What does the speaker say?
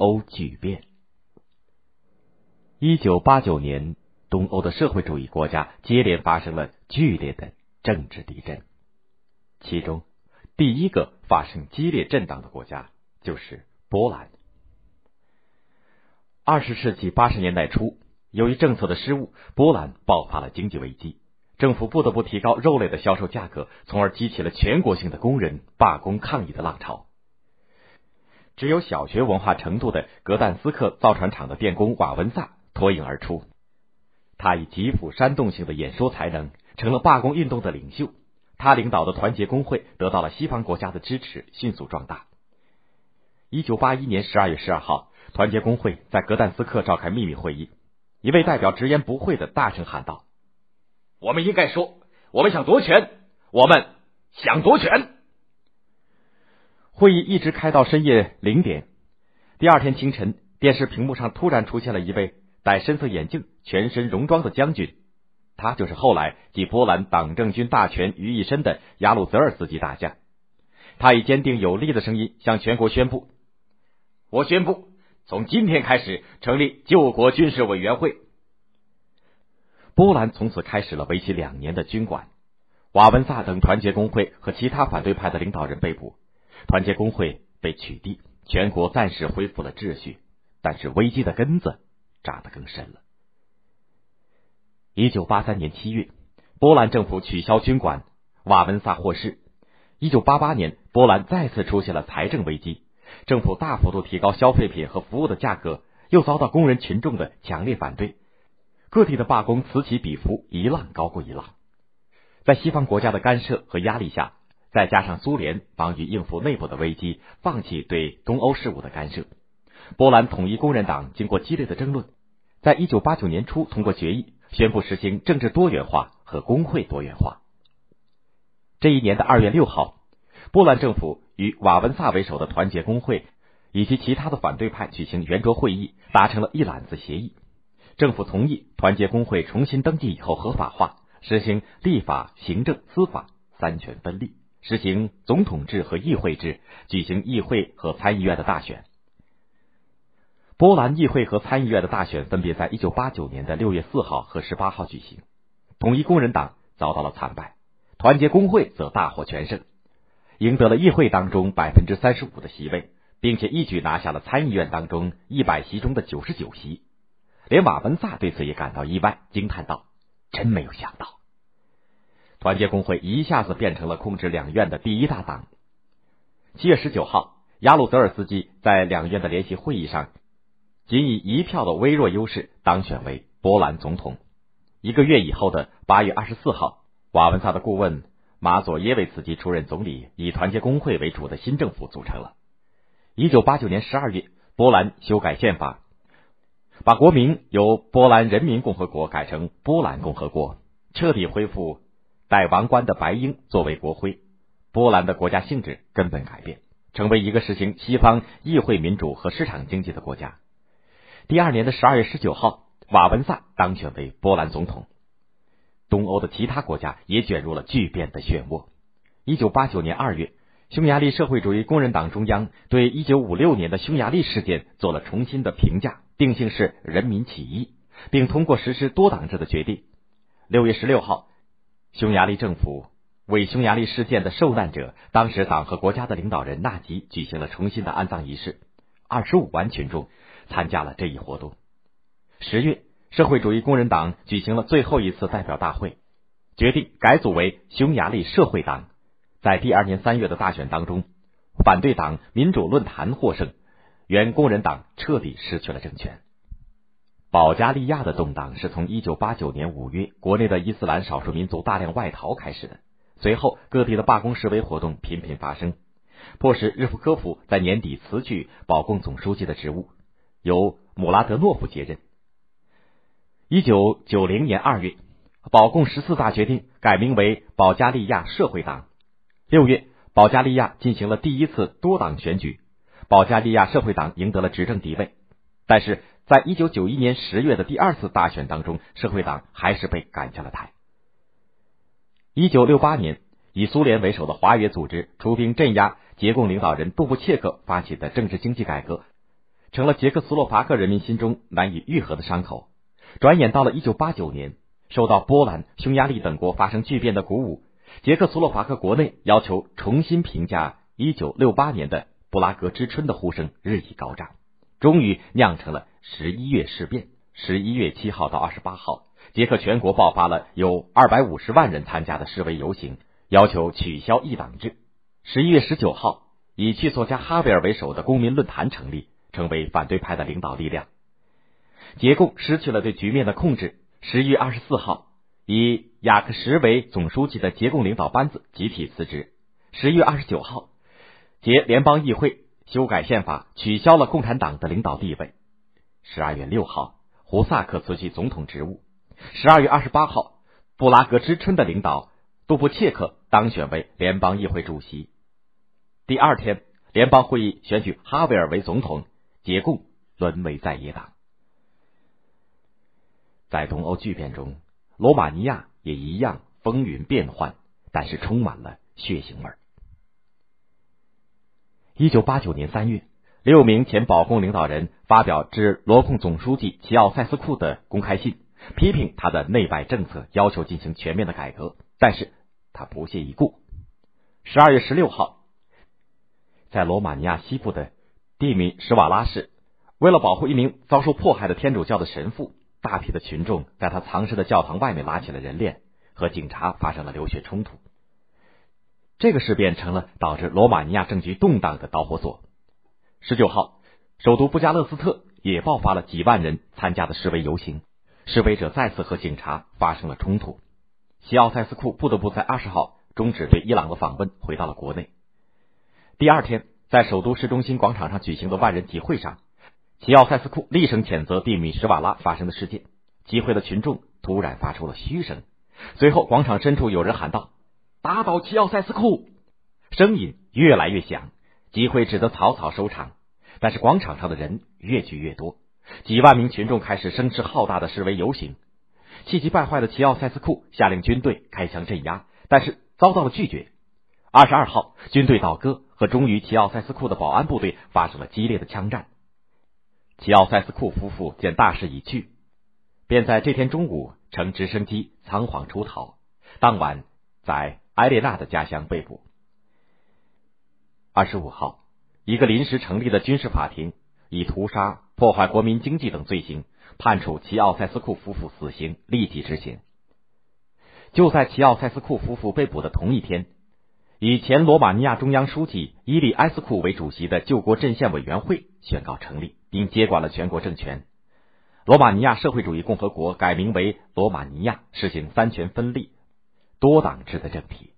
欧巨变。一九八九年，东欧的社会主义国家接连发生了剧烈的政治地震，其中第一个发生激烈震荡的国家就是波兰。二十世纪八十年代初，由于政策的失误，波兰爆发了经济危机，政府不得不提高肉类的销售价格，从而激起了全国性的工人罢工抗议的浪潮。只有小学文化程度的格但斯克造船厂的电工瓦文萨。脱颖而出，他以极富煽动性的演说才能，成了罢工运动的领袖。他领导的团结工会得到了西方国家的支持，迅速壮大。一九八一年十二月十二号，团结工会在格但斯克召开秘密会议，一位代表直言不讳的大声喊道：“我们应该说，我们想夺权，我们想夺权。”会议一直开到深夜零点。第二天清晨，电视屏幕上突然出现了一位。戴深色眼镜、全身戎装的将军，他就是后来集波兰党政军大权于一身的雅鲁泽尔斯基大将。他以坚定有力的声音向全国宣布：“我宣布，从今天开始成立救国军事委员会。”波兰从此开始了为期两年的军管。瓦文萨等团结工会和其他反对派的领导人被捕，团结工会被取缔，全国暂时恢复了秩序。但是危机的根子。扎得更深了。一九八三年七月，波兰政府取消军管，瓦文萨获释。一九八八年，波兰再次出现了财政危机，政府大幅度提高消费品和服务的价格，又遭到工人群众的强烈反对，各地的罢工此起彼伏，一浪高过一浪。在西方国家的干涉和压力下，再加上苏联忙于应付内部的危机，放弃对东欧事务的干涉。波兰统一工人党经过激烈的争论，在一九八九年初通过决议，宣布实行政治多元化和工会多元化。这一年的二月六号，波兰政府与瓦文萨为首的团结工会以及其他的反对派举行圆桌会议，达成了一揽子协议。政府同意团结工会重新登记以后合法化，实行立法、行政、司法三权分立，实行总统制和议会制，举行议会和参议院的大选。波兰议会和参议院的大选分别在一九八九年的六月四号和十八号举行。统一工人党遭到了惨败，团结工会则大获全胜，赢得了议会当中百分之三十五的席位，并且一举拿下了参议院当中一百席中的九十九席。连瓦文萨对此也感到意外，惊叹道：“真没有想到，团结工会一下子变成了控制两院的第一大党。”七月十九号，亚鲁泽尔斯基在两院的联席会议上。仅以一票的微弱优势当选为波兰总统。一个月以后的八月二十四号，瓦文萨的顾问马佐耶维茨基出任总理，以团结工会为主的新政府组成了。一九八九年十二月，波兰修改宪法，把国名由波兰人民共和国改成波兰共和国，彻底恢复戴王冠的白鹰作为国徽。波兰的国家性质根本改变，成为一个实行西方议会民主和市场经济的国家。第二年的十二月十九号，瓦文萨当选为波兰总统。东欧的其他国家也卷入了巨变的漩涡。一九八九年二月，匈牙利社会主义工人党中央对一九五六年的匈牙利事件做了重新的评价，定性是人民起义，并通过实施多党制的决定。六月十六号，匈牙利政府为匈牙利事件的受难者、当时党和国家的领导人纳吉举行了重新的安葬仪式，二十五万群众。参加了这一活动。十月，社会主义工人党举行了最后一次代表大会，决定改组为匈牙利社会党。在第二年三月的大选当中，反对党民主论坛获胜，原工人党彻底失去了政权。保加利亚的动荡是从一九八九年五月国内的伊斯兰少数民族大量外逃开始的，随后各地的罢工示威活动频频发生，迫使日夫科夫在年底辞去保共总书记的职务。由姆拉德诺夫接任。一九九零年二月，保共十四大决定改名为保加利亚社会党。六月，保加利亚进行了第一次多党选举，保加利亚社会党赢得了执政地位。但是，在一九九一年十月的第二次大选当中，社会党还是被赶下了台。一九六八年，以苏联为首的华约组织出兵镇压捷共领导人杜布切克发起的政治经济改革。成了捷克斯洛伐克人民心中难以愈合的伤口。转眼到了一九八九年，受到波兰、匈牙利等国发生巨变的鼓舞，捷克斯洛伐克国内要求重新评价一九六八年的布拉格之春的呼声日益高涨，终于酿成了十一月事变。十一月七号到二十八号，捷克全国爆发了有二百五十万人参加的示威游行，要求取消一党制。十一月十九号，以去作家哈维尔为首的公民论坛成立，成为反对派的领导力量。捷共失去了对局面的控制。十一月二十四号，以雅克什为总书记的捷共领导班子集体辞职。十一月二十九号，捷联邦议会修改宪法，取消了共产党的领导地位。十二月六号，胡萨克辞去总统职务。十二月二十八号，布拉格之春的领导杜布切克当选为联邦议会主席。第二天，联邦会议选举哈维尔为总统，捷共沦为在野党。在东欧巨变中，罗马尼亚也一样风云变幻，但是充满了血腥味。一九八九年三月，六名前保共领导人发表致罗共总书记齐奥塞斯库的公开信，批评他的内外政策，要求进行全面的改革，但是他不屑一顾。十二月十六号，在罗马尼亚西部的蒂米什瓦拉市，为了保护一名遭受迫害的天主教的神父。大批的群众在他藏尸的教堂外面拉起了人链，和警察发生了流血冲突。这个事变成了导致罗马尼亚政局动荡的导火索。十九号，首都布加勒斯特也爆发了几万人参加的示威游行，示威者再次和警察发生了冲突。西奥塞斯库不得不在二十号终止对伊朗的访问，回到了国内。第二天，在首都市中心广场上举行的万人集会上。齐奥塞斯库厉声谴责蒂米什瓦拉发生的事件，集会的群众突然发出了嘘声。随后，广场深处有人喊道：“打倒齐奥塞斯库！”声音越来越响，集会只得草草收场。但是广场上的人越聚越多，几万名群众开始声势浩大的示威游行。气急败坏的齐奥塞斯库下令军队开枪镇压，但是遭到了拒绝。二十二号，军队倒戈，和忠于齐奥塞斯库的保安部队发生了激烈的枪战。齐奥塞斯库夫妇见大势已去，便在这天中午乘直升机仓皇出逃。当晚在埃列娜的家乡被捕。二十五号，一个临时成立的军事法庭以屠杀、破坏国民经济等罪行，判处齐奥塞斯库夫妇死刑，立即执行。就在齐奥塞斯库夫妇被捕的同一天，以前罗马尼亚中央书记伊利埃斯库为主席的救国阵线委员会宣告成立。并接管了全国政权。罗马尼亚社会主义共和国改名为罗马尼亚，实行三权分立、多党制的政体。